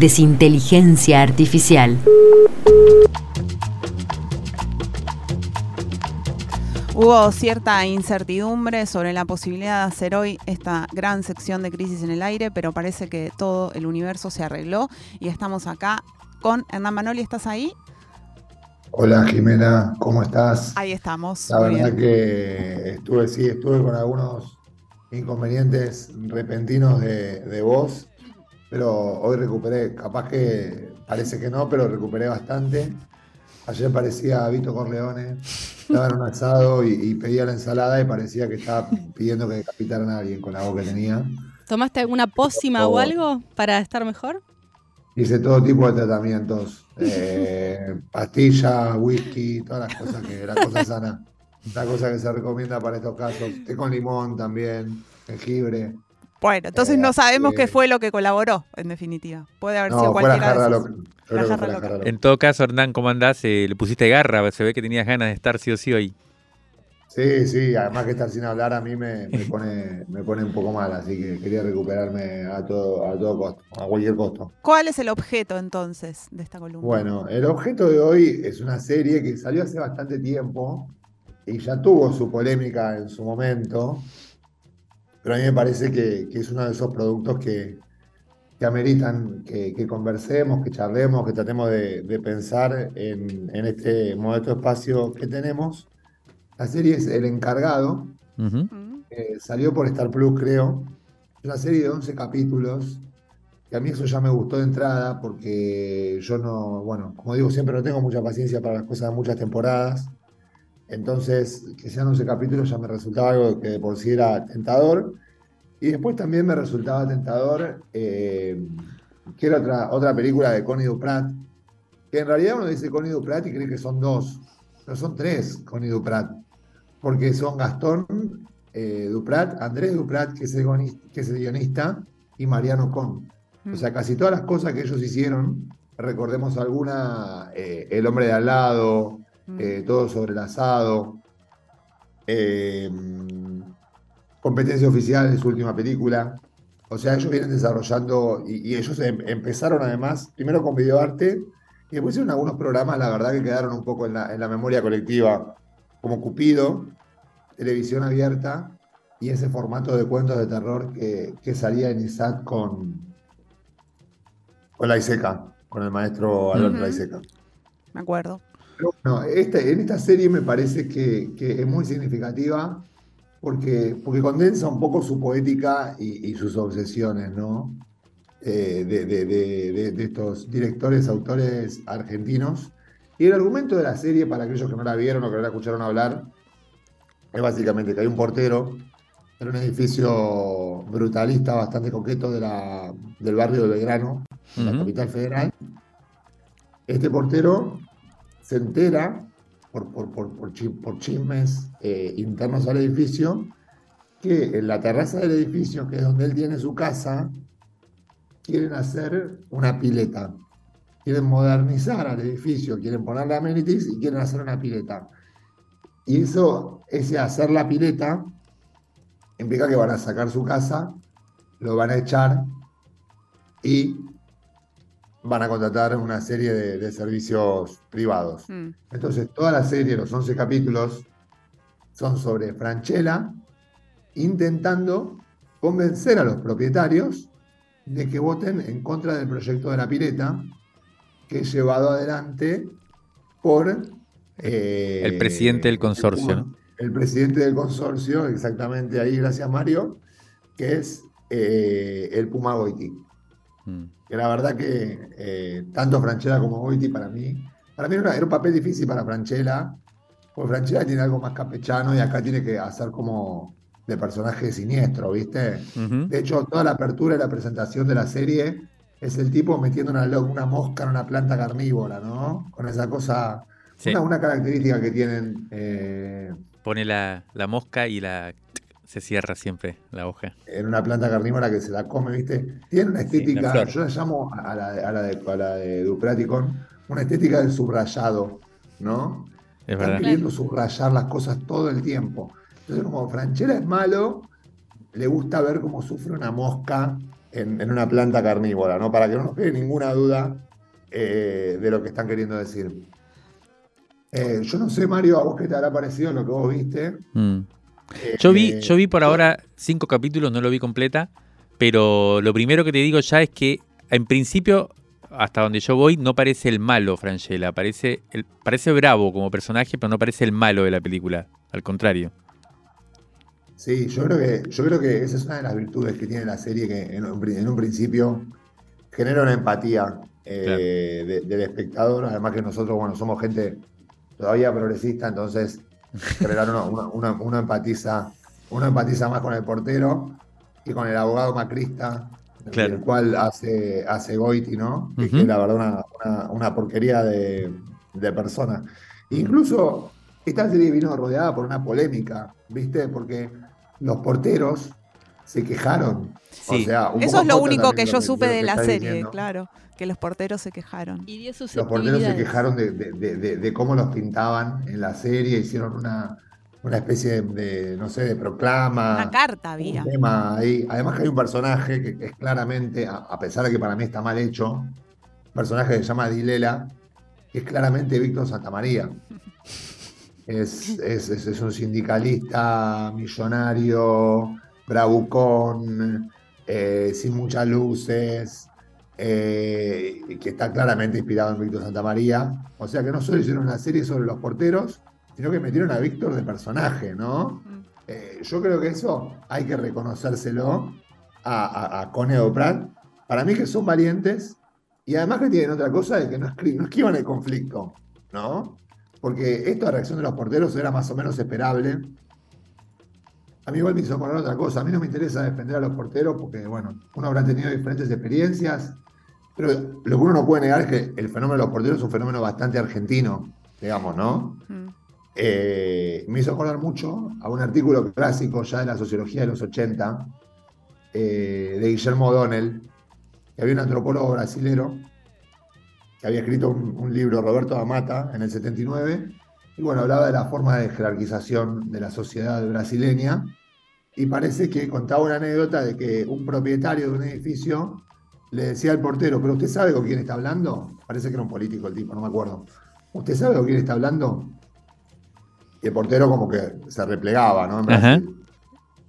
Desinteligencia Artificial. Hubo cierta incertidumbre sobre la posibilidad de hacer hoy esta gran sección de Crisis en el Aire, pero parece que todo el universo se arregló y estamos acá con Hernán Manoli. ¿Estás ahí? Hola Jimena, ¿cómo estás? Ahí estamos. La muy verdad bien. que estuve, sí, estuve con algunos inconvenientes repentinos de, de voz, pero hoy recuperé, capaz que parece que no, pero recuperé bastante. Ayer parecía Vito Corleone, estaba en un asado y, y pedía la ensalada y parecía que estaba pidiendo que decapitaran a alguien con la voz que tenía. ¿Tomaste alguna pócima o algo para estar mejor? Hice todo tipo de tratamientos, eh, pastillas, whisky, todas las cosas que, la cosa sana, la cosa que se recomienda para estos casos. Té con limón también, jengibre. Bueno, entonces Eh, no sabemos eh, qué fue lo que colaboró, en definitiva. Puede haber sido No, cualquiera jarra de loca. esos. Loca. En todo caso, Hernán, ¿cómo andás? Eh, le pusiste garra, se ve que tenías ganas de estar sí o sí hoy. Sí, sí, además que estar sin hablar a mí me, me pone, me pone un poco mal, así que quería recuperarme a todo, a todo costo, a cualquier costo. ¿Cuál es el objeto entonces de esta columna? Bueno, el objeto de hoy es una serie que salió hace bastante tiempo y ya tuvo su polémica en su momento, pero a mí me parece que, que es uno de esos productos que, que ameritan que, que conversemos, que charlemos, que tratemos de, de pensar en, en este modesto espacio que tenemos. La serie es El Encargado, eh, salió por Star Plus, creo. Es una serie de 11 capítulos. Y a mí eso ya me gustó de entrada porque yo no, bueno, como digo siempre, no tengo mucha paciencia para las cosas de muchas temporadas. Entonces, que sean 11 capítulos ya me resultaba algo que de por sí era tentador. Y después también me resultaba tentador eh, que era otra, otra película de Connie Duprat, que en realidad uno dice Connie Duprat y cree que son dos, pero son tres Connie Duprat, porque son Gastón eh, Duprat, Andrés Duprat, que es, el guionista, que es el guionista, y Mariano Con. O sea, casi todas las cosas que ellos hicieron, recordemos alguna, eh, El hombre de al lado, mm. Eh, Todo sobre el asado, eh, Competencia oficial es su última película. O sea, ellos vienen desarrollando y, y ellos em- empezaron además, primero con videoarte y después hicieron algunos programas, la verdad que quedaron un poco en la, en la memoria colectiva, como Cupido, televisión abierta y ese formato de cuentos de terror que, que salía en ISAT con, con la ISECA, con el maestro Alberto Ujú. Laiseca. Me acuerdo. Bueno, este- en esta serie me parece que, que es muy significativa porque, porque condensa un poco su poética y, y sus obsesiones, ¿no? Eh, de, de- de- de- de estos directores, autores argentinos. Y el argumento de la serie, para aquellos que no la vieron o que no la escucharon hablar, es básicamente que hay un portero en un edificio brutalista bastante coqueto de la, del barrio de Belgrano, en la capital federal. Este portero se entera por, por, por, por chi- por chismes eh, internos al edificio que en la terraza del edificio, que es donde él tiene su casa, quieren hacer una pileta. Quieren modernizar al edificio, quieren ponerle amenities y quieren hacer una pileta. Y eso, ese hacer la pileta, implica que van a sacar su casa, lo van a echar y van a contratar una serie de, de servicios privados. Mm. Entonces, toda la serie, los 11 capítulos, son sobre Franchella intentando convencer a los propietarios de que voten en contra del proyecto de la pileta que es llevado adelante por... eh, El presidente del el consorcio, ¿no? El presidente del consorcio, exactamente ahí, gracias Mario, que es eh, el Puma Goiti Mm. que la verdad que eh, tanto Franchella como Goiti para mí, para mí era, una- era un papel difícil para Franchella, porque Franchella tiene algo más campechano y acá tiene que hacer como de personaje siniestro, ¿viste? De hecho, toda la apertura y la presentación de la serie es el tipo metiendo una, mosca en una planta carnívora, ¿no? Con esa cosa, Sí. una, una característica que tienen eh, Pone la, la mosca y la se cierra siempre la hoja. en una planta carnívora que se la come, ¿viste? Tiene una estética, yo la llamo a la, de- a la de, a la de Dupraticon, una estética del subrayado, ¿no? Es Están verdad. queriendo subrayar las cosas todo el tiempo. Entonces, como Franchella es malo, le gusta ver cómo sufre una mosca en, en una planta carnívora, ¿no? Para que no nos quede ninguna duda eh, de lo que están queriendo decir. Eh, yo no sé, Mario, a vos qué te habrá parecido lo que vos viste. Mm. Yo vi, Eh, yo vi por ahora cinco capítulos, no lo vi completa, pero lo primero que te digo ya es que en principio, hasta donde yo voy, no parece el malo Franchella, parece, el, parece bravo como personaje, pero no parece el malo de la película, al contrario. Sí, yo creo que, yo creo que esa es una de las virtudes que tiene la serie, que en un, pri- en un principio genera una empatía eh, de- del espectador, además que nosotros, bueno, somos gente todavía progresista, entonces generar una, una- una- empatiza, empatiza más con el portero y con el abogado macrista, Claro. el cual hace, hace Goiti, ¿no? Que, es la verdad una, una- una porquería de, de persona. Incluso esta serie vino rodeada por una polémica, ¿viste? Porque los porteros se quejaron. O sea, un Eso poco es lo único que yo supe de la serie, diciendo. claro, que los porteros se quejaron. Y dio sus Los porteros se quejaron de, de- de- de- de cómo los pintaban en la serie, hicieron una, una especie de, de, no sé, de proclama. Una carta había. un tema ahí. Además que hay un personaje que es claramente, a, a pesar de que para mí está mal hecho, un personaje que se llama Dilela, que es claramente Víctor Santamaría. Es, es, es- es un sindicalista millonario, bravucón, eh, sin muchas luces, eh, que está claramente inspirado en Víctor Santamaría. O sea que no solo hicieron una serie sobre los porteros, sino que metieron a Víctor de personaje, ¿no? Mm. Eh, yo creo que eso hay que reconocérselo a, a, a Cone. Para mí que son valientes y además que tienen otra cosa de que no, no esquivan el conflicto, ¿no? Porque esto de reacción de los porteros era más o menos esperable. A mí igual me hizo acordar otra cosa. A mí no me interesa defender a los porteros porque, bueno, uno habrá tenido diferentes experiencias, pero lo que uno no puede negar es que el fenómeno de los porteros es un fenómeno bastante argentino, digamos, ¿no? Mm. Eh, me hizo acordar mucho a un artículo clásico ya de la sociología de los 80, eh, de Guillermo O'Donnell, que había un antropólogo brasilero que había escrito un, un libro, Roberto Amata, en el 79, y bueno, hablaba de la forma de jerarquización de la sociedad brasileña, y parece que contaba una anécdota de que un propietario de un edificio le decía al portero, pero usted sabe con quién está hablando, parece que era un político el tipo, no me acuerdo, ¿usted sabe con quién está hablando? Y el portero como que se replegaba, ¿no?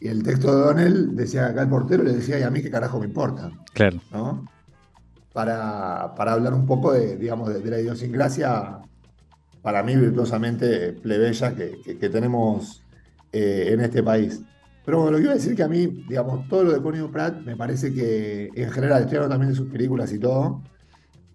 Y el texto de O'Donnell decía que acá el portero le decía, ¿y a mí qué carajo me importa? Claro. ¿no? Para, para hablar un poco de, digamos, de, de la idiosincrasia, para mí virtuosamente plebeya que, que- que tenemos eh, en este país. Pero bueno, lo que iba a decir que a mí, digamos, todo lo de Connie Pratt me parece que, en general, estoy hablando también de sus películas y todo,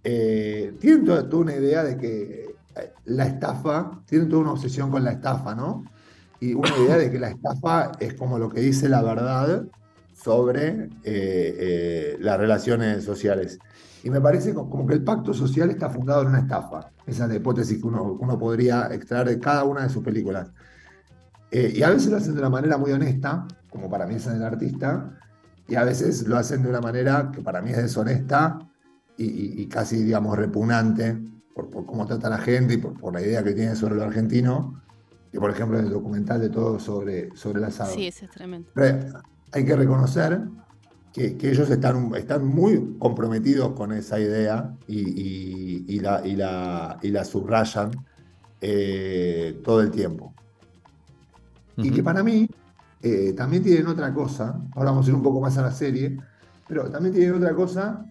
eh, tienen toda, toda una idea de que eh, la estafa, tienen toda una obsesión con la estafa, ¿no? Y una idea de que la estafa es como lo que dice la verdad sobre eh, eh, las relaciones sociales. Y me parece co- como que el pacto social está fundado en una estafa. Esa es la hipótesis que uno, uno podría extraer de cada una de sus películas. Eh, y a veces lo hacen de una manera muy honesta, como para mí es el artista, y a veces lo hacen de una manera que para mí es deshonesta y, y- y casi, digamos, repugnante por, por cómo trata a la gente y por, por la idea que tiene sobre lo argentino, que por ejemplo en el documental de todo sobre, sobre el asado. Sí, ese es tremendo. Pero hay que reconocer que, que ellos están, están muy comprometidos con esa idea y, y- y la, y, la, y la subrayan eh, todo el tiempo. Y que para mí eh, también tienen otra cosa, ahora vamos a ir un poco más a la serie, pero también tienen otra cosa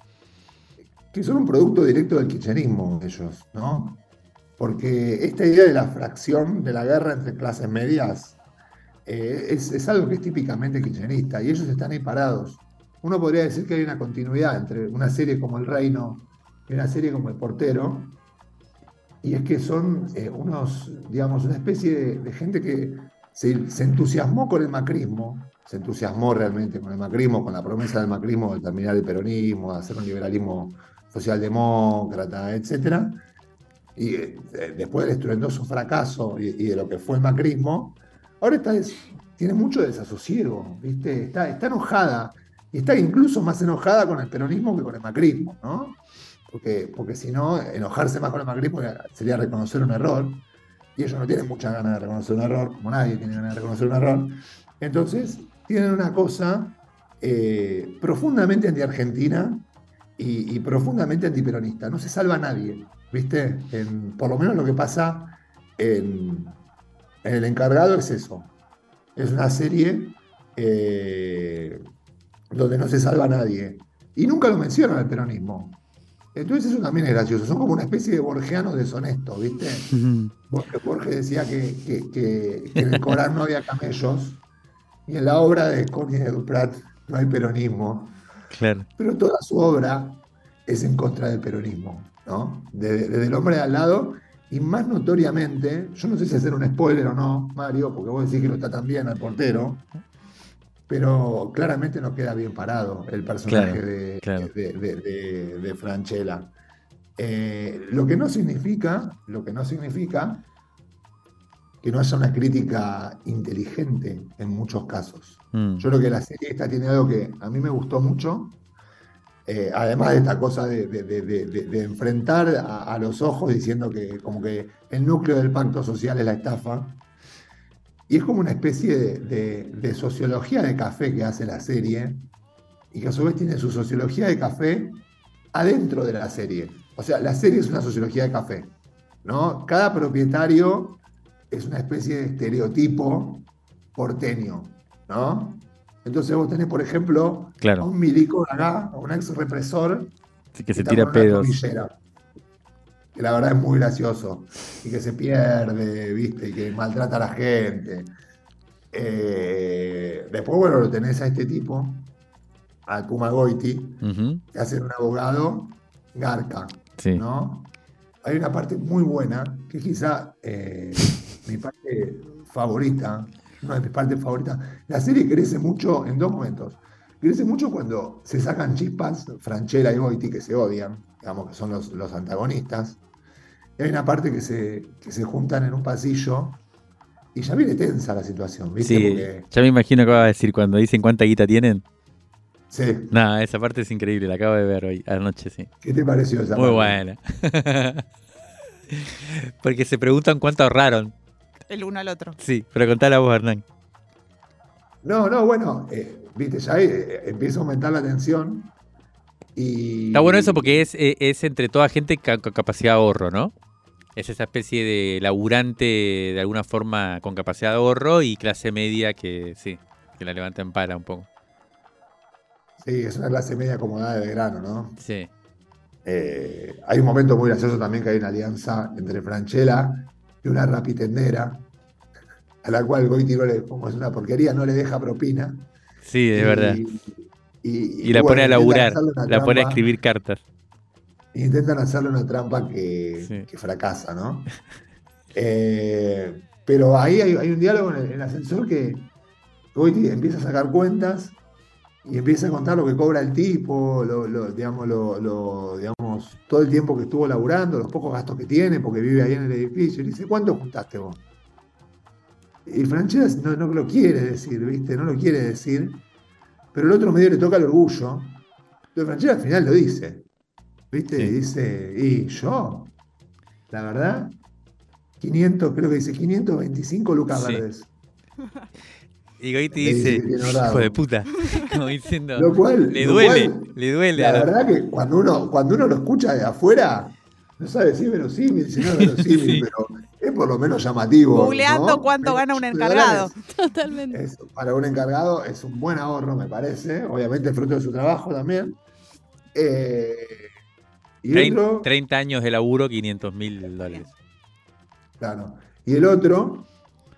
que son un producto directo del kirchnerismo ellos, ¿no? Porque esta idea de la fracción de la guerra entre clases medias eh, es, es algo que es típicamente kirchnerista y ellos están ahí parados. Uno podría decir que hay una continuidad entre una serie como El Reino y una serie como El Portero, y es que son eh, unos, digamos, una especie de, gente que se, entusiasmó con el macrismo, se entusiasmó realmente con el macrismo, con la promesa del macrismo de terminar el peronismo, de hacer un liberalismo socialdemócrata, etc. Y eh, después del estruendoso fracaso y, de lo que fue el macrismo, ahora está tiene mucho desasosiego, ¿viste? Está, está enojada, y está incluso más enojada con el peronismo que con el macrismo, ¿no? Porque, porque si no, enojarse más con el macrismo sería reconocer un error, y ellos no tienen muchas ganas de reconocer un error, como nadie tiene ganas de reconocer un error. Entonces, tienen una cosa eh, profundamente anti-argentina y, y profundamente antiperonista. No se salva nadie, ¿viste? Por lo menos lo que pasa en, en El Encargado es eso. Es una serie eh, donde no se salva nadie. Y nunca lo mencionan al peronismo. Entonces eso también es gracioso. Son como una especie de borgianos deshonestos, ¿viste? Borges, Borges decía que, que- que- que en el Corán no había camellos y en la obra de Corny de Duprat no hay peronismo, Claro. pero toda su obra es en contra del peronismo, ¿no? Desde, desde el hombre de al lado y más notoriamente, yo no sé si hacer un spoiler o no, Mario, porque vos decís que no está tan bien al portero, pero claramente no queda bien parado el personaje Claro, de, claro. de, de- Franchella. Eh, lo que no significa, lo que no significa que no haya una crítica inteligente en muchos casos. Mm. Yo creo que la serie esta tiene algo que a mí me gustó mucho, eh, además de esta cosa de- de enfrentar a, a los ojos diciendo que como que el núcleo del pacto social es la estafa. Y es como una especie de, de- de sociología de café que hace la serie, y que a su vez tiene su sociología de café adentro de la serie. O sea, la serie es una sociología de café, ¿no? Cada propietario es una especie de estereotipo porteño, ¿no? Entonces vos tenés, por ejemplo, a Claro. un milico acá, a un ex represor, Sí, que se tira pedos. tobillera, que la verdad es muy gracioso, y que se pierde, ¿viste? Y que maltrata a la gente. Eh, después, bueno, lo tenés a este tipo, a Kuma Goiti, que hace un abogado garca, Sí. ¿no? Hay una parte muy buena, que quizá eh, mi parte favorita, una de mis partes favoritas. La serie crece mucho en dos momentos. Crece mucho cuando se sacan chispas Franchella y Goiti, que se odian, digamos que son los, los antagonistas. Y hay una parte que se, que se juntan en un pasillo y ya viene tensa la situación, ¿viste? Sí, Porque, ya me imagino que va a decir cuando dicen cuánta guita tienen. sí, Nada, esa parte es increíble, la acabo de ver hoy, anoche, sí. ¿qué te pareció esa Muy parte? buena. Porque se preguntan cuánto ahorraron. El uno al otro. Sí, pero contala vos, Hernán. No, no, bueno, eh, viste, ya ahí, eh, empieza a aumentar la tensión y... Está bueno eso porque es, eh, es entre toda gente con capacidad de ahorro, ¿no? Es esa especie de laburante de alguna forma con capacidad de ahorro y clase media que sí, que la levanta en pala un poco. Sí, es una clase media acomodada de verano, ¿no? Sí. Eh, hay un momento muy gracioso también que hay una alianza entre Franchella y una rapitendera, a la cual Goiti no le, como es una porquería, no le deja propina. Sí, Y- verdad. Y, Y la pone a laburar, la pone a escribir cartas. Intentan hacerle una trampa que, Sí. que fracasa, ¿no? Eh, pero ahí hay, hay un diálogo en el, en el ascensor que Goiti empieza a sacar cuentas y empieza a contar lo que cobra el tipo, lo, lo- digamos, lo, lo- digamos, todo el tiempo que estuvo laburando, los pocos gastos que tiene, porque vive ahí en el edificio. Y dice, ¿cuánto juntaste vos? Y Franchella no, no lo quiere decir, ¿viste? No lo quiere decir. Pero el otro medio le toca el orgullo. Entonces Franchella al final lo dice. ¿Viste? Sí. Y dice, ¿y yo? La verdad, 500, creo que dice 525 lucas Sí. verdes. Y Goiti dice hijo de puta, como diciendo, Lo cual, le lo duele, cual, le duele. la verdad que cuando uno, cuando uno lo escucha de afuera, no sabe si es verosímil, si no es verosímil, Sí. pero por lo menos llamativo. Googleando ¿no? cuánto gana un encargado. Totalmente. es- para un encargado es un buen ahorro, me parece. Obviamente, fruto de su trabajo también. Eh, y Trein- otro, 30 años de laburo, 500 mil dólares. claro. Y el otro,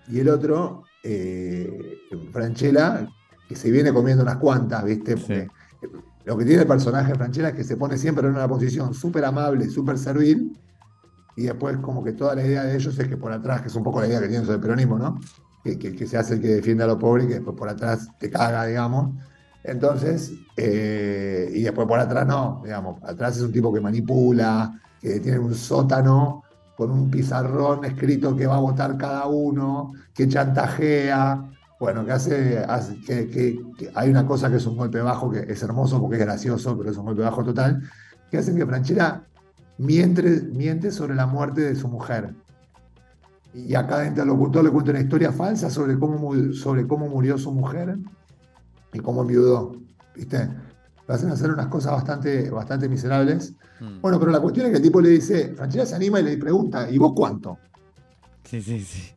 y el otro, eh, Franchella, que se viene comiendo unas cuantas, ¿viste? Porque lo que tiene el personaje de Franchella es que se pone siempre en una posición súper amable, súper servil, y después como que toda la idea de ellos es que por atrás, que es un poco la idea que tienen sobre el peronismo, ¿no? que, que- se hace el que defiende a los pobres y que después por atrás te caga, digamos. Entonces, eh, y después por atrás no, digamos, atrás es un tipo que manipula, que tiene un sótano con un pizarrón escrito que va a votar cada uno, que chantajea, bueno, que hace, que, hay una cosa que es un golpe bajo, que es hermoso porque es gracioso, pero es un golpe bajo total, que hace que Franchella miente, miente sobre la muerte de su mujer. Y a cada interlocutor le cuenta una historia falsa sobre cómo, sobre cómo murió su mujer y cómo enviudó. ¿Viste? Lo hacen hacer unas cosas bastante, bastante miserables. Mm. Bueno, pero la cuestión es que el tipo le dice, Franchella se anima y le pregunta, ¿y vos cuánto? Sí, sí, sí.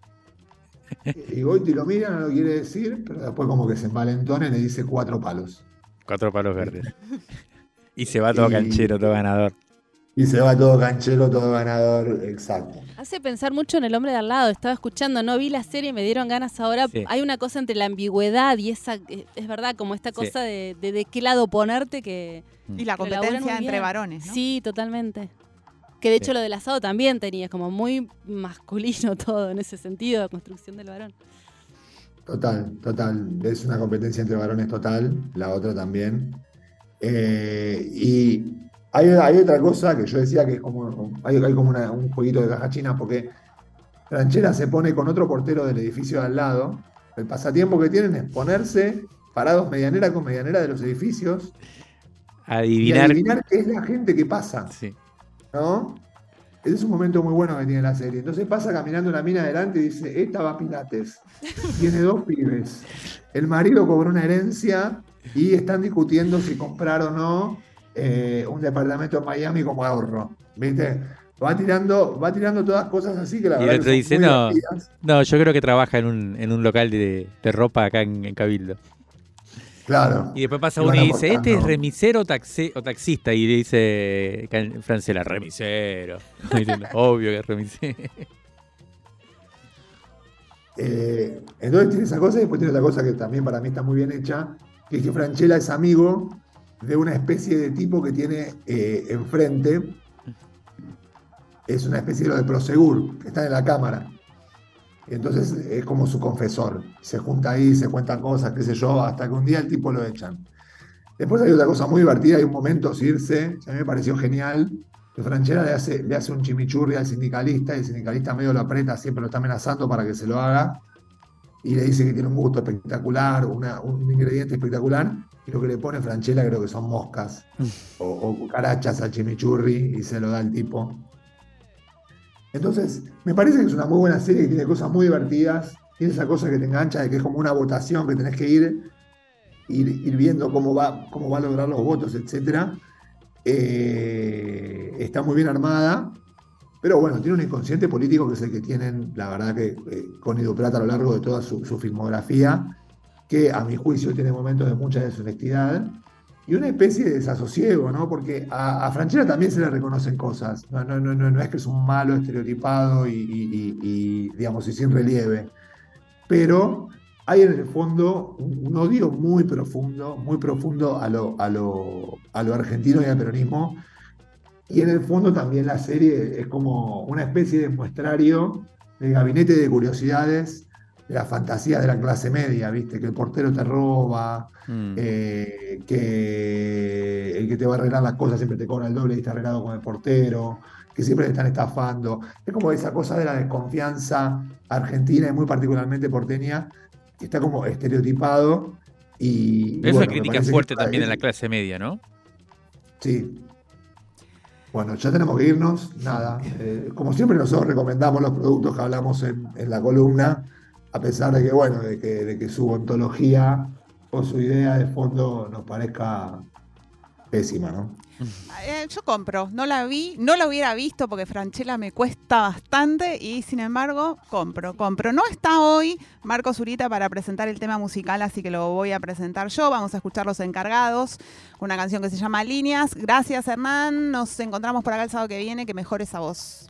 Y Goiti lo mira, no lo quiere decir, pero después como que se envalentona y le dice cuatro palos. Cuatro palos verdes. Y se va todo Y- canchero, todo ganador. Y se va todo canchero, todo ganador, exacto. Hace pensar mucho en el hombre de al lado. Estaba escuchando, no vi la serie, me dieron ganas ahora. Sí. Hay una cosa entre la ambigüedad y esa, eh, es verdad, como esta Sí. cosa de, de, de qué lado ponerte que... Y la competencia entre varones, ¿no? Sí, totalmente. Que de hecho Sí. lo del asado también tenía, es como muy masculino todo en ese sentido, la construcción del varón. Total, total. Es una competencia entre varones total, la otra también. Eh, y hay, hay otra cosa que yo decía que es como, hay, hay como una- un jueguito de caja china, porque Franchella se pone con otro portero del edificio de al lado. El pasatiempo que tienen es ponerse parados medianera con medianera de los edificios y Adivinar. adivinar qué es la gente que pasa. Sí. ¿no? Ese es un momento muy bueno que tiene la serie. Entonces pasa caminando una mina adelante y dice, esta va a Pilates. Tiene dos pibes. El marido cobró una herencia y están discutiendo si comprar o no eh, un departamento en Miami como ahorro. ¿Viste? Va tirando, va tirando todas cosas así que la Y el verdad que otro son dice, no. divertidas. No, yo creo que trabaja en un, en un local de, de ropa acá en, en Cabildo. Claro. Y después pasa Y uno y dice, ¿este es remisero o, taxi- o taxista? Y le dice Francela, remisero. Obvio que es remisero. Eh, entonces tiene esa cosa y después tiene otra cosa que también para mí está muy bien hecha, que es que Franchella es amigo de una especie de tipo que tiene eh, enfrente, es una especie de lo de Prosegur, que está en la cámara. Entonces es como su confesor. Se junta ahí, se cuentan cosas, qué sé yo, hasta que un día el tipo lo echan. Después hay otra cosa muy divertida, hay un momento, Circe, a mí me pareció genial, que Franchella le hace, le hace un chimichurri al sindicalista y el sindicalista medio lo aprieta, siempre lo está amenazando para que se lo haga y le dice que tiene un gusto espectacular, una- un ingrediente espectacular y lo que le pone Franchella creo que son moscas o, o cucarachas al chimichurri y se lo da el tipo. Entonces, me parece que es una muy buena serie que tiene cosas muy divertidas, tiene esa cosa que te engancha de que es como una votación que tenés que ir, ir, ir viendo cómo va, cómo va a lograr los votos, etcétera. Eh, está muy bien armada, pero bueno, tiene un inconsciente político que es el que tienen, la verdad, que eh, con Ido Plata a lo largo de toda su, su filmografía, que a mi juicio tiene momentos de mucha deshonestidad y una especie de desasosiego, ¿no? Porque a, a Franchella también se le reconocen cosas. No, no, no, no, es que es un malo estereotipado y, y- y- digamos, y sin relieve. Pero hay en el fondo un, un odio muy profundo, muy profundo a lo, a lo, a lo argentino y al peronismo. Y en el fondo también la serie es como una especie de muestrario del gabinete de curiosidades de las fantasías de la clase media, ¿viste? Que el portero te roba, Mm. eh, que el que te va a arreglar las cosas siempre te cobra el doble y está arreglado con el portero, que siempre te están estafando. Es como esa cosa de la desconfianza argentina y muy particularmente porteña, que está como estereotipado. Y, Pero es una crítica fuerte también en la clase media, ¿no? Sí. Bueno, ya tenemos que irnos. Nada. eh, como siempre, nosotros recomendamos los productos que hablamos en, en la columna, a pesar de que, bueno, de que, su ontología o su idea de fondo nos parezca pésima, ¿no? Eh, yo compro, no la vi, no la hubiera visto porque Franchella me cuesta bastante y sin embargo compro, compro. No está hoy Marco Zurita para presentar el tema musical, así que lo voy a presentar yo. Vamos a escuchar Los Encargados, una canción que se llama Líneas. Gracias Hernán, nos encontramos por acá el sábado que viene, que mejore esa voz.